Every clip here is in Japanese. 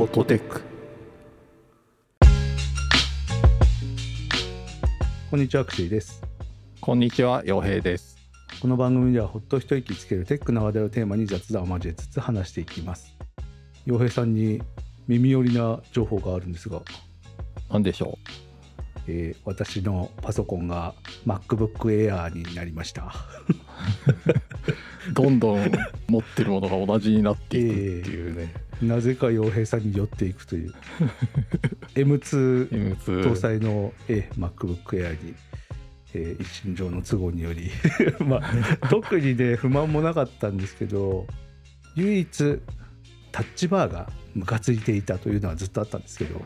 フォトテックこんにちはアクシーですこんにちは、洋平です。この番組ではほっと一息つけるテックな話題をテーマに雑談を交えつつ話していきます洋平さんに耳寄りな情報があるんですが、なんでしょえー私のパソコンが MacBook Air になりましたう。どんどん持ってるものが同じになっていくっていうね。なぜか洋平さんに寄っていくという M2 搭 M2。載の、えー MacBook Air に、えー一身上の都合により まあ特にね不満もなかったんですけど唯一タッチバーがムカついていたというのはずっとあったんですけど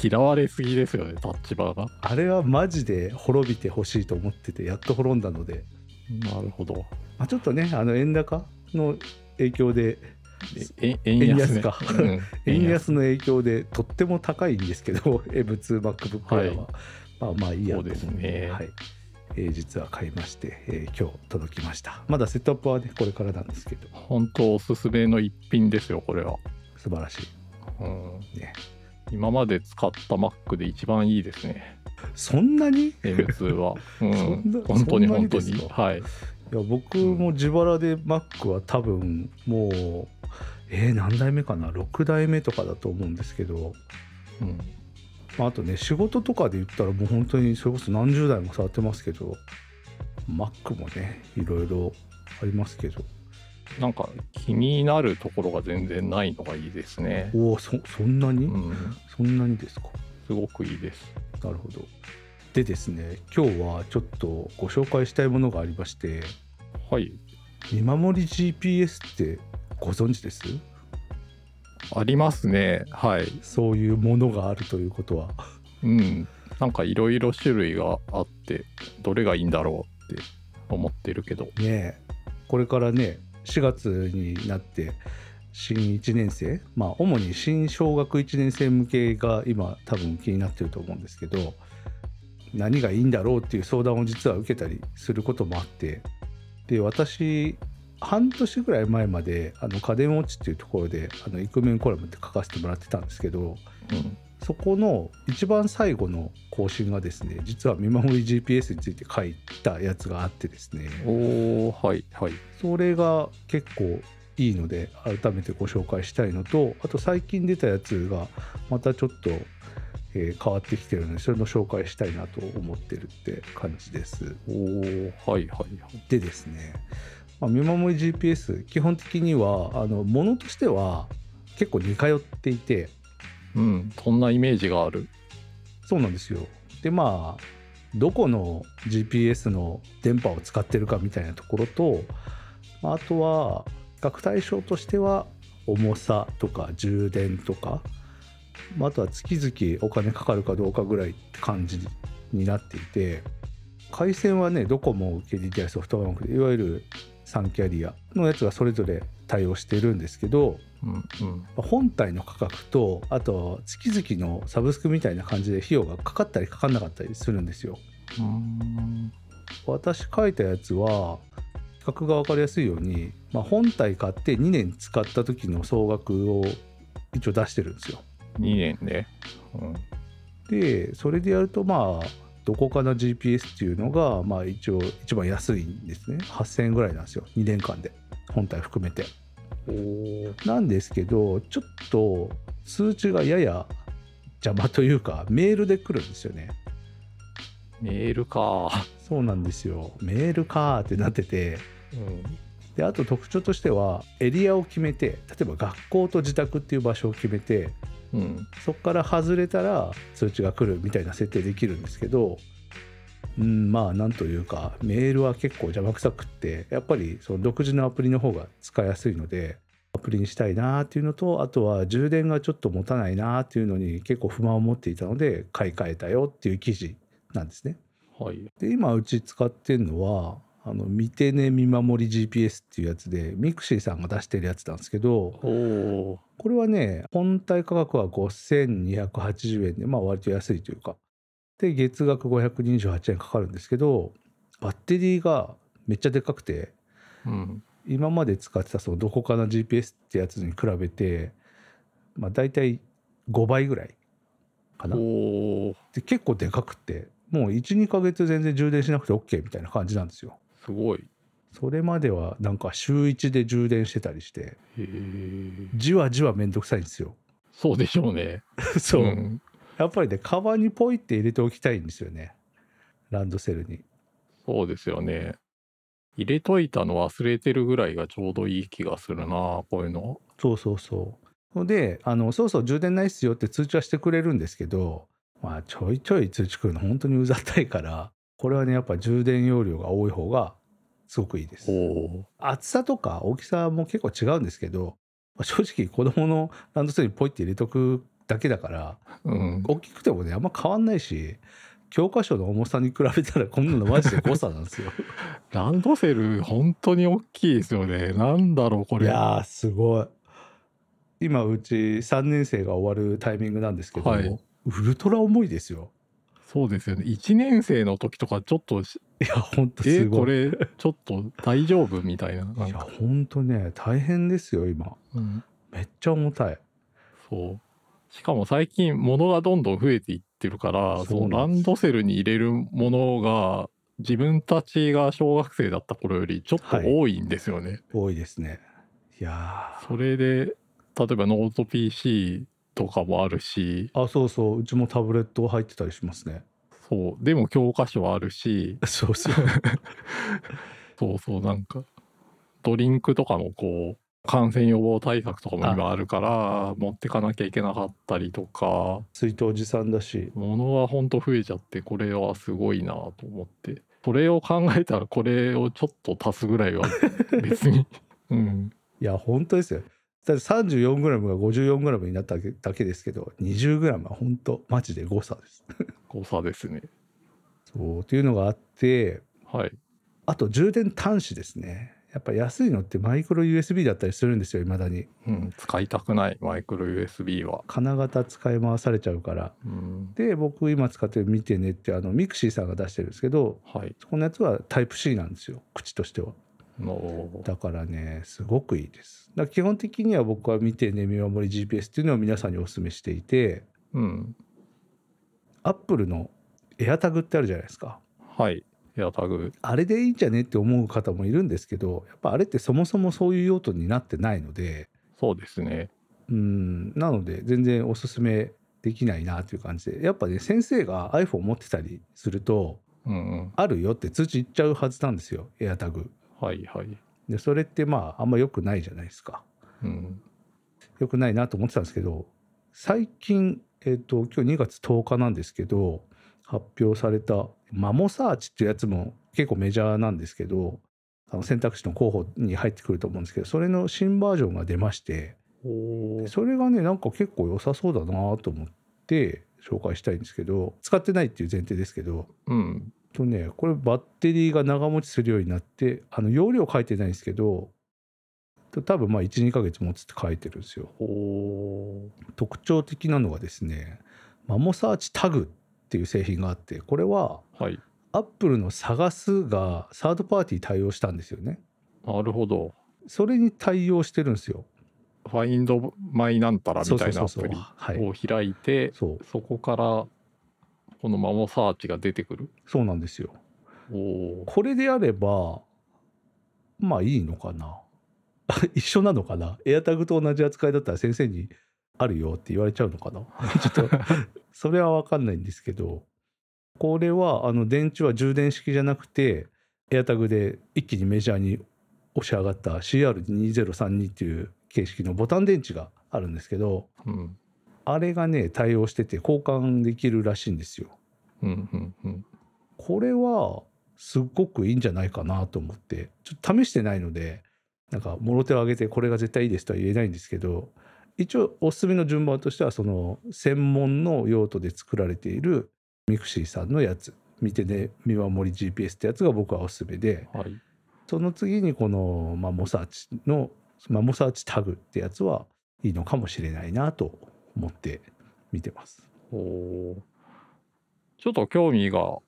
嫌われすぎですよね、タッチバーが。あれはマジで滅びてほしいと思っててやっと滅んだので、なるほど。まあ、ちょっとねあの円高の影響でええ円安,、か。うん。円安の影響でとっても高いんですけど M2MacBook Air は、はい。まあまあいいやと。思うですね。はい。えー実は買いまして、えー今日届きました。まだセットアップはねこれからなんですけど。本当おすすめの一品ですよ、これは。素晴らしうん、いね。今まで使った Mac で一番いいですね。そんなに？い M2 は。うそん本当に本当に。はい。や僕も自腹で Mac は多分もうえー何代目かな？6代目とかだと思うんですけど、うん、まあ、あとね仕事とかで言ったらもう本当にそれこそ何十代も触ってますけど Mac もねいろいろありますけど。なんか気になるところが全然ないのがいいですね。おおそそんなに、うん、そんなにですか？すごくいいです。なるほどでですね今日はちょっとご紹介したいものがありましてはい。見守り GPS ってご存知です？ありますね。はい。そういうものがあるということはうん。なんかいろいろ種類があって、どれがいいんだろうって思ってるけど。ねえこれからね4月になって新1年生まあ主に新小学1年生向けが今多分気になってると思うんですけど何がいいんだろうっていう相談を実は受けたりすることもあってで私半年ぐらい前まであの家電ウォッチっていうところであのイクメンコラムって書かせてもらってたんですけどうん。そこの一番最後の更新がですね実は見守り GPS について書いたやつがあってですねおー、はい、はい。それが結構いいので改めてご紹介したいのとあと最近出たやつがまたちょっと、えー変わってきてるのでそれも紹介したいなと思ってるって感じです。おー、はい、はい。でですね、まあ、見守り GPS 基本的にはあのものとしては結構似通っていてうん、そんなイメージがある。そうなんですよ。でまあどこの GPS の電波を使ってるかみたいなところとまああとは比較対象としては重さとか充電とか、まあ、あとは月々お金かかるかどうかぐらいって感じになっていて回線はねドコモ KDDI ソフトバンクでいわゆる3キャリアのやつがそれぞれ対応してるんですけどうん、うん。本体の価格とあと月々のサブスクみたいな感じで費用がかかったりかかんなかったりするんですよ。私書いたやつは比較が分かりやすいように、まあ、本体買って2年使った時の総額を一応出してるんですよ。2年ね。うん。でそれでやるとまあどこかな GPS っていうのがまあ一応一番安いんですね8000円ぐらいなんですよ2年間で本体含めて。なんですけどちょっと通知がやや邪魔というかメールで来るんですよねメールか。そうなんですよメールかーってなっててうん。であと特徴としてはエリアを決めて例えば学校と自宅っていう場所を決めてうん。そこから外れたら通知が来るみたいな設定できるんですけどうんまあなんというかメールは結構邪魔くさくってやっぱりその独自のアプリの方が使いやすいのでアプリにしたいなっていうのとあとは充電がちょっと持たないなっていうのに結構不満を持っていたので買い替えたよっていう記事なんですね。はい。で今うち使ってるのはあの見てね見守り GPS っていうやつでミクシーさんが出してるやつなんですけどこれはね本体価格は5280円でまあ割と安いというか。で月額528円かかるんですけどバッテリーがめっちゃでかくてうん。今まで使ってたそのどこかな GPS ってやつに比べてまあ、大体5倍ぐらいかな。で結構でかくってもう12ヶ月全然充電しなくて OK みたいな感じなんですよすごい。それまではなんか週1で充電してたりしてじわじわめんどくさいんですよ。そうでしょうね。そう、ん。やっぱりねカバンにポイって入れておきたいんですよね。ランドセルに。そうですよね。入れといたの忘れてるぐらいがちょうどいい気がするなこういうの。そうそうそう。であのそうそう充電ないっすよって通知はしてくれるんですけどまあちょいちょい通知来るの本当にうざったいからこれはねやっぱ充電容量が多い方がすごくいいです。厚さとか大きさも結構違うんですけどまあ正直子供のランドセルにポイって入れとくだけだからうん。大きくてもねあんま変わんないし教科書の重さに比べたらこんなのマジで誤差なんですよ。ランドセル本当に大きいですよね。なんだろうこれ。いやーすごい。今うち3年生が終わるタイミングなんですけど、はい。ウルトラ重いですよそうですよね。1年生の時とかちょっとしいやほんとえすごい。これちょっと大丈夫みたいな。ないんやか、ほんとね大変ですよ今。うん、めっちゃ重たい。そう。しかも最近物がどんどん増えていってるからそのランドセルに入れるものが自分たちが小学生だった頃よりちょっとはい。多いんですよね、多いですね。いやそれで例えばノート PC とかもあるし。ーあそうそう。うちもタブレットが入ってたりしますね。そう。でも教科書あるし。そうそう。そうそう。なんかドリンクとかもこう感染予防対策とかも今あるから持ってかなきゃいけなかったりとか。水筒持参だし。物はほんと増えちゃってこれはすごいなと思って。それを考えたらこれをちょっと足すぐらいは別に。うん。いや本当ですよだって 34g が 54g になっただけですけど 20g は本当マジで誤差です。誤差ですね。そうっていうのがあってはい。あと充電端子ですね。やっぱ安いのってマイクロ USB だったりするんですよ未だに。うん使いたくないマイクロ USB は。金型使い回されちゃうから。うん。で僕今使ってる見てねってあのミクシーさんが出してるんですけどはい。そこのやつはタイプ C なんですよ口としては。のだからねすごくいいです。だ基本的には僕は見てね見守り GPS っていうのを皆さんにお勧めしていてうん。アップルの AirTag ってあるじゃないですか。はい。エアタグ。あれでいいんじゃねって思う方もいるんですけどやっぱあれってそもそもそういう用途になってないのでそうですね。うん。なので全然おすすめできないなという感じで。やっぱね先生が iPhone 持ってたりするとうんうん。あるよって通知いっちゃうはずなんですよ AirTag はいはい。でそれってまああんま良くないじゃないですか。うん。良くないなと思ってたんですけど最近えっ、と今日2月10日なんですけど発表されたマモサーチっていうやつも結構メジャーなんですけどあの選択肢の候補に入ってくると思うんですけどそれの新バージョンが出ましてそれがねなんか結構良さそうだなと思って紹介したいんですけど使ってないっていう前提ですけど。うんとねこれバッテリーが長持ちするようになってあの容量書いてないんですけど多分まあ12ヶ月持つって書いてるんですよ。特徴的なのがですねマモサーチタグっていう製品があってこれははい。アップルの探すがサードパーティー対応したんですよね。なるほど。それに対応してるんですよ。ファインドマイなんたらみたいなアそうそうそうプリはい。を開いてそう。そこからこのマモサーチが出てくる？そうなんですよ。おー。これであればまあいいのかな？一緒なのかな？エアタグと同じ扱いだったら先生にあるよって言われちゃうのかな？ちょっとそれは分かんないんですけどこれはあの電池は充電式じゃなくてエアタグで一気にメジャーに押し上がった CR2032 っていう形式のボタン電池があるんですけどうんあれがね対応してて交換できるらしいんですよ。うんうんうん。これはすっごくいいんじゃないかなと思って。ちょっと試してないのでなんかもろ手を挙げてこれが絶対いいですとは言えないんですけど一応おすすめの順番としてはその専門の用途で作られているミクシーさんのやつ。見てね見守り GPS ってやつが僕はおすすめで。はい。その次にこのマモサーチのマモサーチタグってやつはいいのかもしれないなと思って見てます。おーちょっと興味が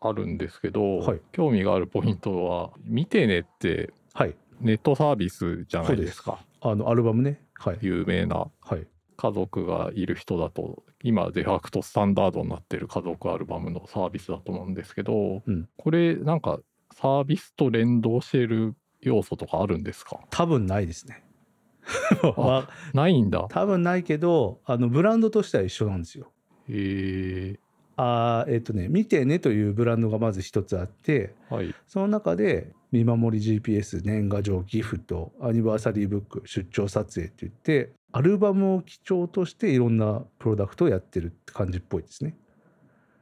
あるんですけど、はい。興味があるポイントは見てねってはい。ネットサービスじゃないですか。あのアルバムね。はい。有名なはい。家族がいる人だと今デファクトスタンダードになってる家族アルバムのサービスだと思うんですけど、うん。これなんかサービスと連動している要素とかあるんですか？多分ないですね。わないんだ。多分ないけどあのブランドとしては一緒なんですよ。へえあーえっ、とね見てねというブランドがまず一つあってはい。その中で見守り GPS 年賀状ギフトアニバーサリーブック出張撮影って言ってアルバムを基調としていろんなプロダクトをやってるって感じっぽいですね。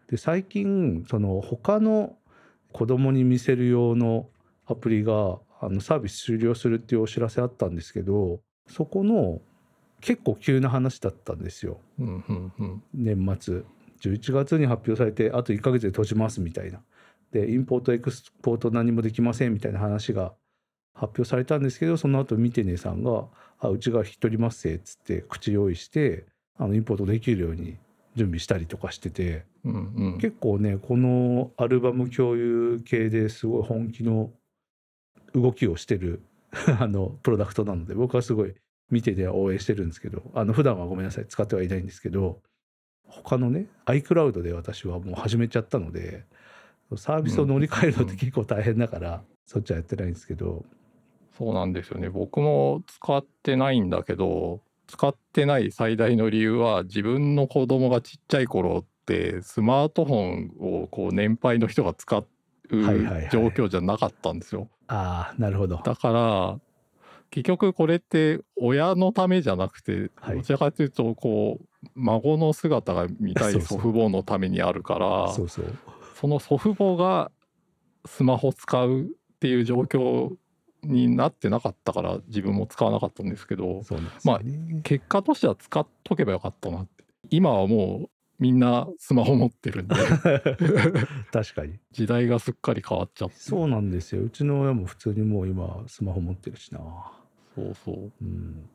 で最近その他の子供に見せる用のアプリがあのサービス終了するっていうお知らせあったんですけどそこの結構急な話だったんですようんうんうん。年末11月に発表されてあと1ヶ月で閉じますみたいなでインポートエクスポート何もできませんみたいな話が発表されたんですけどその後ミテネさんが「あうちが引き取りますせ」っつって口用意してあのインポートできるように準備したりとかしててうんうん。結構ねこのアルバム共有系ですごい本気の動きをしてる あのプロダクトなので僕はすごい見てで応援してるんですけどあの普段はごめんなさい使ってはいないんですけど他のね iCloud で私はもう始めちゃったのでサービスを乗り換えるのって結構大変だから、そっちはやってないんですけどそうなんですよね。僕も使ってないんだけど、使ってない最大の理由は自分の子供がちっちゃい頃ってスマートフォンをこう年配の人が使うはいはいはい状況じゃなかったんですよ。ああなるほど。だから結局これって親のためじゃなくてはい。どちらかというとこう孫の姿が見たい祖父母のためにあるからそうそう。その祖父母がスマホ使うっていう状況になってなかったから自分も使わなかったんですけどそうなんですよね、結果としては使っとけばよかったなって。今はもうみんなスマホ持ってるんで。確かに。時代がすっかり変わっちゃって。そうなんですよ。うちの親も普通にもう今スマホ持ってるしな。そうそう。うん。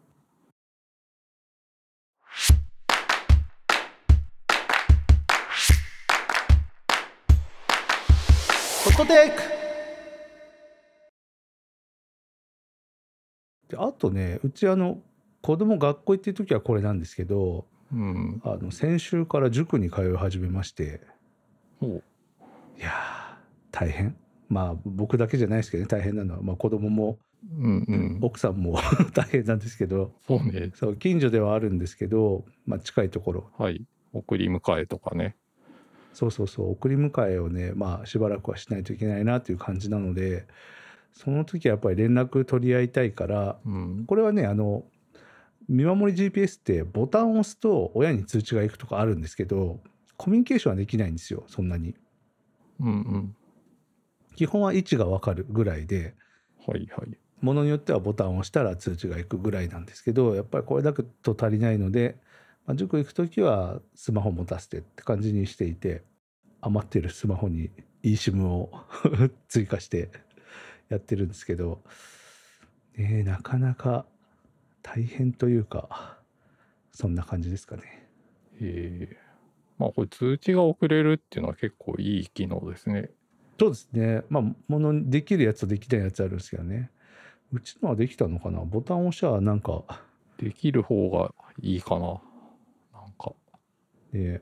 ホットテイク。であとねうちあの子供学校行ってる時はこれなんですけどうん。あの先週から塾に通い始めまして。いやー大変。まあ僕だけじゃないですけどね。大変なのは、まあ、子供もうんうん。奥さんも 大変なんですけど。そうね。そう近所ではあるんですけど、まあ、近いところ。はい。送り迎えとかね。そうそうそう。送り迎えをねまあしばらくはしないといけないなという感じなのでその時はやっぱり連絡取り合いたいからうん。これはねあの見守り GPS ってボタンを押すと親に通知が行くとかあるんですけどコミュニケーションはできないんですよそんなに。うんうん。基本は位置が分かるぐらいではいはい。ものによってはボタンを押したら通知が行くぐらいなんですけどやっぱりこれだと足りないので、まあ、塾行く時はスマホ持たせてって感じにしていて余ってるスマホに eSIM を 追加してやってるんですけど、ねえ、なかなか大変というかそんな感じですかね。ええ。まあこれ通知が送れるっていうのは結構いい機能ですね。そうですね。まあものにできるやつとできないやつあるんですけどね。うちのはできたのかな？ボタンを押しゃなんかできる方がいいかな。なんか。で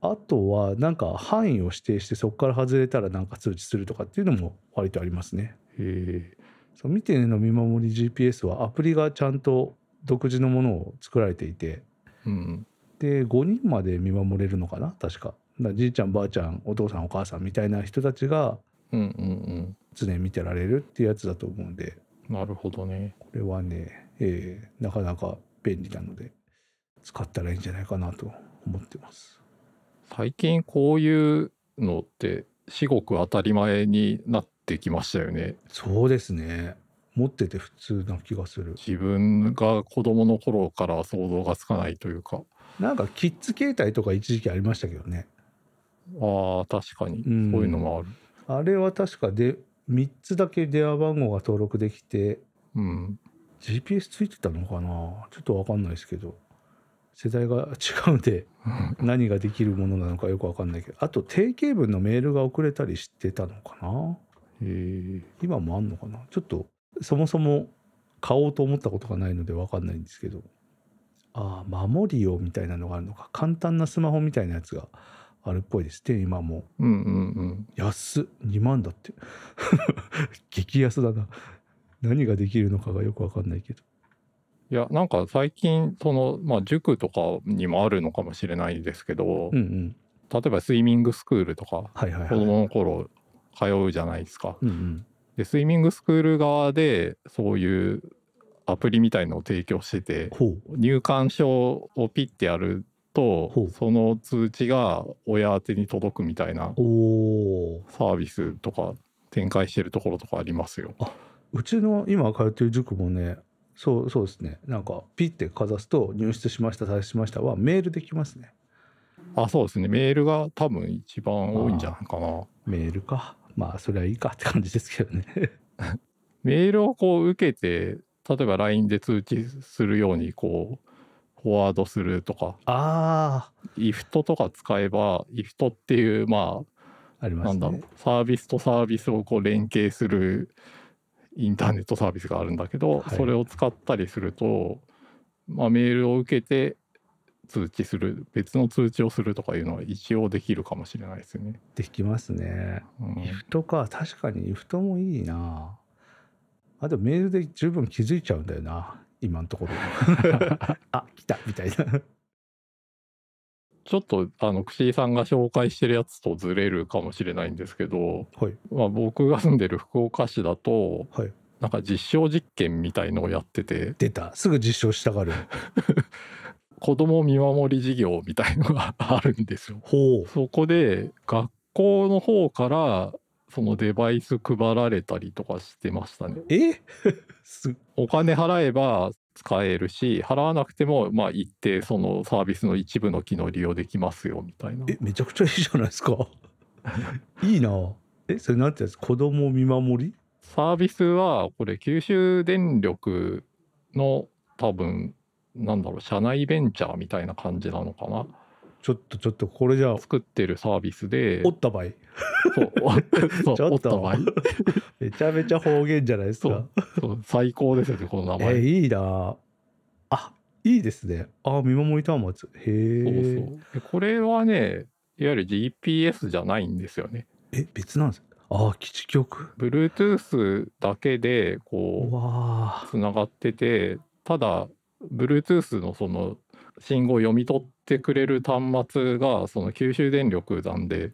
あとはなんか範囲を指定してそこから外れたらなんか通知するとかっていうのも割とありますね。ええそう見てねの見守り GPS はアプリがちゃんと独自のものを作られていて。うんで5人まで見守れるのかな確か。じいちゃんばあちゃんお父さんお母さんみたいな人たちが常に見てられるっていうやつだと思うんで。うんなるほどね。これはね、えーなかなか便利なので使ったらいいんじゃないかなと思ってます。最近こういうのって至極当たり前になってきましたよね。そうですね。持ってて普通な気がする。自分が子供の頃からは想像がつかないというか。なんかキッズ携帯とか一時期ありましたけどね。ああ確かに。うん。そういうのもある。あれは確かで3つだけ電話番号が登録できてうん、GPS ついてたのかな？ちょっと分かんないですけど。世代が違うんで何ができるものなのかよく分かんないけど。あと定型文のメールが送れたりしてたのかな？へえ今もあんのかな？ちょっとそもそも買おうと思ったことがないので分かんないんですけど。ああ守りよみたいなのがあるのか。簡単なスマホみたいなやつがあるっぽいです。ね今も。うんうんうん。安っ。2万だって。激安だな。何ができるのかがよくわかんないけど。いやなんか最近そのまあ塾とかにもあるのかもしれないですけど、うんうん。例えばスイミングスクールとかはいはいはい。子供の頃通うじゃないですか。うんうん。でスイミングスクール側でそういうアプリみたいのを提供してて入館証をピッてやるとその通知が親宛てに届くみたいなサービスとか展開してるところとかありますよ。うちの今通ってる塾もねそうそうですね。なんかピッてかざすと入室しました退出しましたはメールできますね。あそうですね。メールが多分一番多いんじゃないかな。メールかまあそれはいいかって感じですけどね。メールをこう受けて例えば LINE で通知するようにこうフォワードするとかあ IFT とか使えば IFT っていうまあありあますね。なんだろうサービスとサービスをこう連携するインターネットサービスがあるんだけど、はい。それを使ったりすると、まあ、メールを受けて通知する別の通知をするとかいうのは一応できるかもしれないですよね。できますね。うん。イフトか。確かにイフトもいいな。あでもメールで十分気づいちゃうんだよな。今のところ。あ来たみたいな。ちょっとあの串井さんが紹介してるやつとずれるかもしれないんですけど、はい。まあ、僕が住んでる福岡市だとはい。なんか実証実験みたいのをやってて。出た。すぐ実証したがる 子ども見守り事業みたいのがあるんですよ。そこで学校の方からそのデバイス配られたりとかしてましたね。え？す お金払えば使えるし払わなくてもまあ一定そのサービスの一部の機能利用できますよみたいな。えめちゃくちゃいいじゃないですか いいなえそれなんてやつ？子供見守り？サービスはこれ九州電力の多分なんだろう社内ベンチャーみたいな感じなのかな？ちょっとちょっとこれじゃあ作ってるサービスで。おった場合。そう そうちょっと。おった場合。めちゃめちゃ方言じゃないですか？そう最高ですよねこの名前。えいいな。あいいですね。あ見守り端末。へそうえそう。でこれはねいわゆる GPS じゃないんですよね。え別なんです。あ基地局。Bluetooth だけでうこうわつながっててただ Bluetooth のその信号を読み取ってくれる端末がその九州電力なんで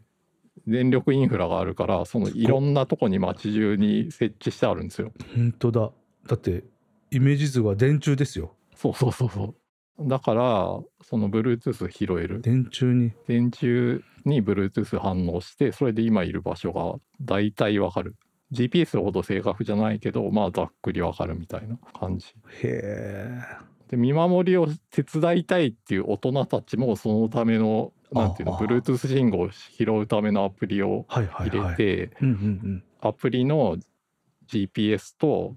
電力インフラがあるからそのいろんなとこに街中に設置してあるんですよ。本当だ。だってイメージ図は電柱ですよ。そうそうそうそう。だからその Bluetooth 拾える。電柱に。電柱に Bluetooth 反応してそれで今いる場所が大体わかる。GPS ほど正確じゃないけどまあざっくりわかるみたいな感じ。へえで見守りを手伝いたいっていう大人たちもそのためのなんていうの Bluetooth 信号を拾うためのアプリをはいはい入はい。れてアプリの GPS と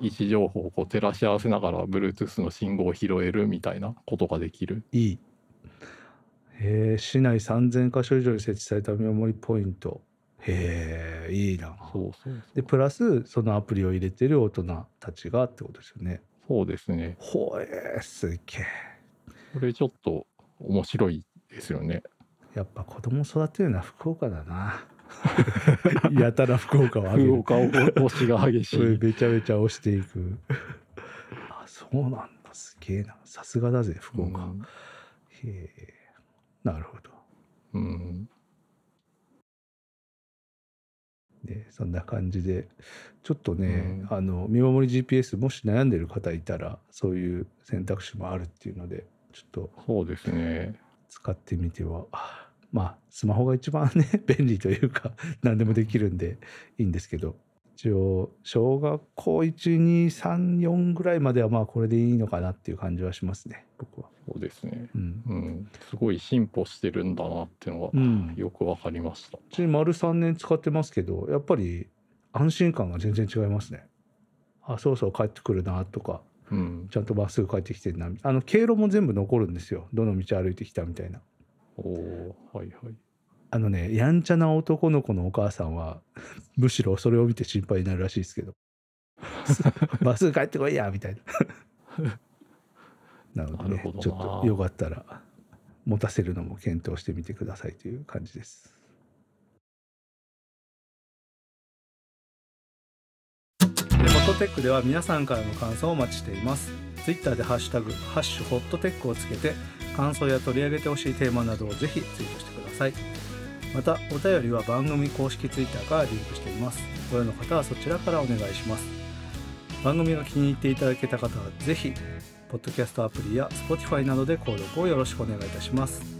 位置情報をこう照らし合わせながら Bluetooth の信号を拾えるみたいなことができる。いい。へえ市内3000箇所以上に設置された見守りポイント。へえいいな。そうそうそう。でプラスそのアプリを入れてる大人たちがってことですよねそうですね。ほえーすげえ。これちょっと面白いですよね。やっぱ子供育てるのは福岡だな。やたら福岡を上げる。福岡を推しが激しい。めちゃめちゃ押していく。あそうなんだすげえな。さすがだぜ福岡、うん。へえ。なるほど。うん、ね、そんな感じで。ちょっとね、うん。あの見守り GPS もし悩んでる方いたらそういう選択肢もあるっていうのでちょっとそうですね。使ってみては。あまあスマホが一番ね 便利というか何でもできるんでいいんですけど一応小学校1234ぐらいまではまあこれでいいのかなっていう感じはしますね僕は。そうですね。うんうん、すごい進歩してるんだなっていうのがうん、よくわかりました。うち丸3年使ってますけどやっぱり安心感が全然違いますね。あそうそう帰ってくるなとかうん、ちゃんとまっすぐ帰ってきてるなあの経路も全部残るんですよどの道歩いてきたみたいな。おはいはい。あのねやんちゃな男の子のお母さんは むしろそれを見て心配になるらしいですけどまっすぐ帰ってこいやみたいな。なので、ねなるほどなちょっとよかったら持たせるのも検討してみてくださいという感じです。でフォトテックでは皆さんからの感想をお待ちしています。ツイッターでハッシュタグハッシュホットテックをつけて感想や取り上げてほしいテーマなどをぜひツイートしてください。またお便りは番組公式 Twitter からリンクしています。ご用の方はそちらからお願いします。番組が気に入っていただけた方は是非ポッドキャストアプリや Spotify などで購読をよろしくお願いいたします。